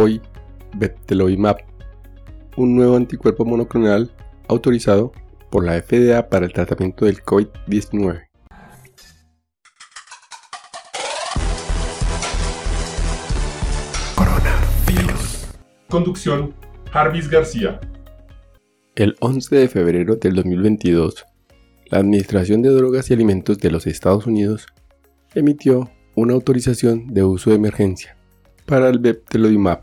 hoy Beptelovimab, un nuevo anticuerpo monoclonal autorizado por la FDA para el tratamiento del COVID-19. Coronavirus. Conducción, Jarvis García. El 11 de febrero del 2022, la Administración de Drogas y Alimentos de los Estados Unidos emitió una autorización de uso de emergencia para el Beptelovimab,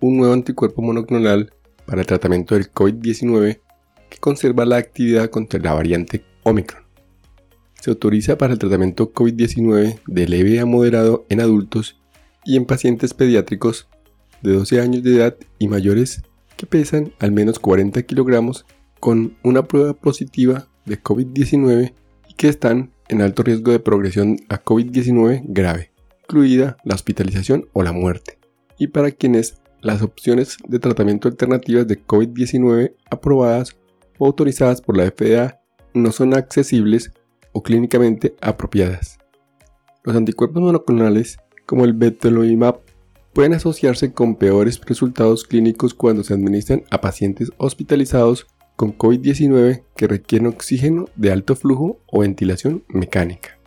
un nuevo anticuerpo monoclonal para el tratamiento del COVID-19 que conserva la actividad contra la variante Omicron. Se autoriza para el tratamiento COVID-19 de leve a moderado en adultos y en pacientes pediátricos de 12 años de edad y mayores que pesan al menos 40 kilogramos con una prueba positiva de COVID-19 y que están en alto riesgo de progresión a COVID-19 grave, incluida la hospitalización o la muerte, y para quienes las opciones de tratamiento alternativas de COVID-19 aprobadas o autorizadas por la FDA no son accesibles o clínicamente apropiadas. Los anticuerpos monoclonales, como el Betolimab, pueden asociarse con peores resultados clínicos cuando se administran a pacientes hospitalizados con COVID-19 que requieren oxígeno de alto flujo o ventilación mecánica.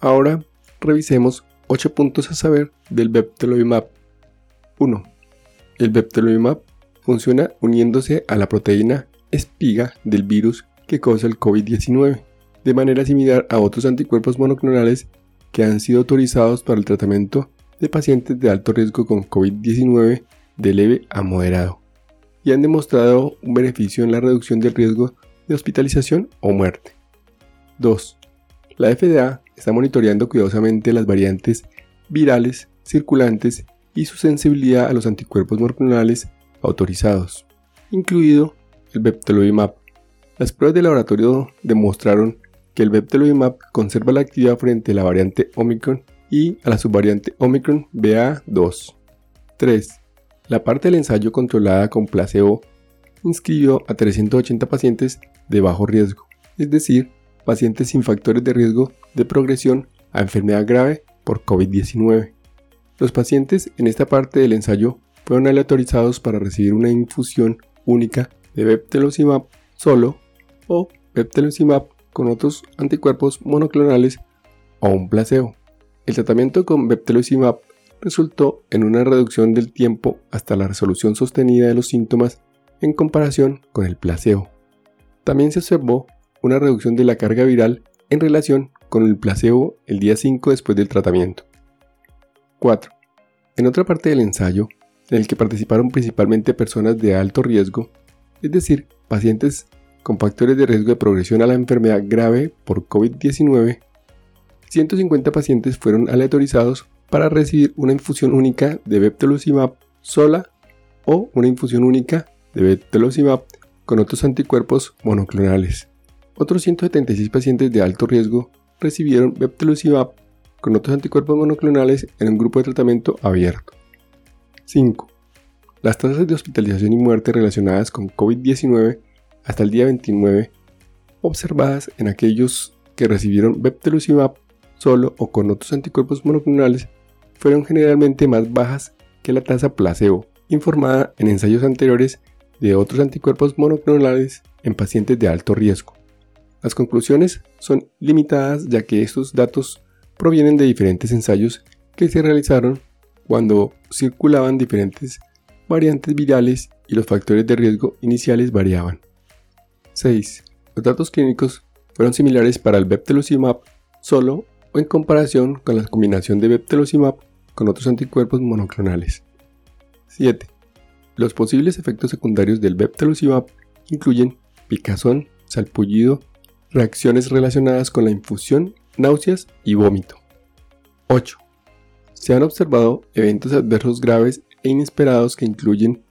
Ahora revisemos 8 puntos a saber del Beptelovimab. 1. El Beptelovimab funciona uniéndose a la proteína espiga del virus que causa el COVID-19, de manera similar a otros anticuerpos monoclonales que han sido autorizados para el tratamiento de pacientes de alto riesgo con COVID-19 de leve a moderado y han demostrado un beneficio en la reducción del riesgo de hospitalización o muerte. 2. La FDA está monitoreando cuidadosamente las variantes virales circulantes y su sensibilidad a los anticuerpos monoclonales autorizados, incluido el Beptelovimab. Las pruebas de laboratorio demostraron que el Beptelovimab conserva la actividad frente a la variante Omicron y a la subvariante Omicron BA2. 3. La parte del ensayo controlada con placebo inscribió a 380 pacientes de bajo riesgo, es decir, pacientes sin factores de riesgo de progresión a enfermedad grave por COVID-19. Los pacientes en esta parte del ensayo fueron aleatorizados para recibir una infusión única de Beptelosimab solo o Beptelosimab con otros anticuerpos monoclonales o un placebo. El tratamiento con Beptelosimab resultó en una reducción del tiempo hasta la resolución sostenida de los síntomas en comparación con el placebo. También se observó una reducción de la carga viral en relación con el placebo el día 5 después del tratamiento. 4. En otra parte del ensayo, en el que participaron principalmente personas de alto riesgo, es decir, pacientes con factores de riesgo de progresión a la enfermedad grave por COVID-19, 150 pacientes fueron aleatorizados para recibir una infusión única de Beptelusimab sola o una infusión única de Beptelusimab con otros anticuerpos monoclonales. Otros 176 pacientes de alto riesgo recibieron Beptelusimab con otros anticuerpos monoclonales en un grupo de tratamiento abierto. 5. Las tasas de hospitalización y muerte relacionadas con COVID-19 hasta el día 29 observadas en aquellos que recibieron Beptelusimab solo o con otros anticuerpos monoclonales fueron generalmente más bajas que la tasa placebo, informada en ensayos anteriores de otros anticuerpos monoclonales en pacientes de alto riesgo. Las conclusiones son limitadas ya que estos datos provienen de diferentes ensayos que se realizaron cuando circulaban diferentes variantes virales y los factores de riesgo iniciales variaban. 6. Los datos clínicos fueron similares para el Beptelusimab solo o en comparación con la combinación de Beptelusimab con otros anticuerpos monoclonales. 7. Los posibles efectos secundarios del Beptelusimab incluyen picazón, salpullido, reacciones relacionadas con la infusión, náuseas y vómito. 8. Se han observado eventos adversos graves e inesperados que incluyen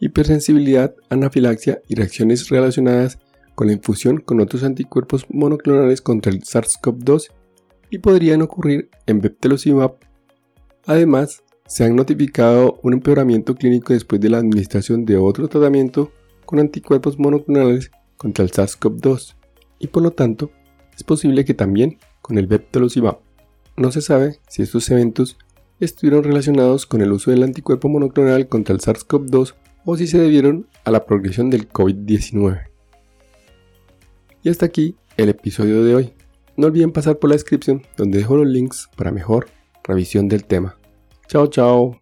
hipersensibilidad, anafilaxia y reacciones relacionadas con la infusión con otros anticuerpos monoclonales contra el SARS-CoV-2 y podrían ocurrir en Beptelusimab Además, se han notificado un empeoramiento clínico después de la administración de otro tratamiento con anticuerpos monoclonales contra el SARS-CoV-2 y por lo tanto es posible que también con el Beptolozumab. No se sabe si estos eventos estuvieron relacionados con el uso del anticuerpo monoclonal contra el SARS-CoV-2 o si se debieron a la progresión del COVID-19. Y hasta aquí el episodio de hoy. No olviden pasar por la descripción donde dejo los links para mejor revisión del tema. Chao, chao.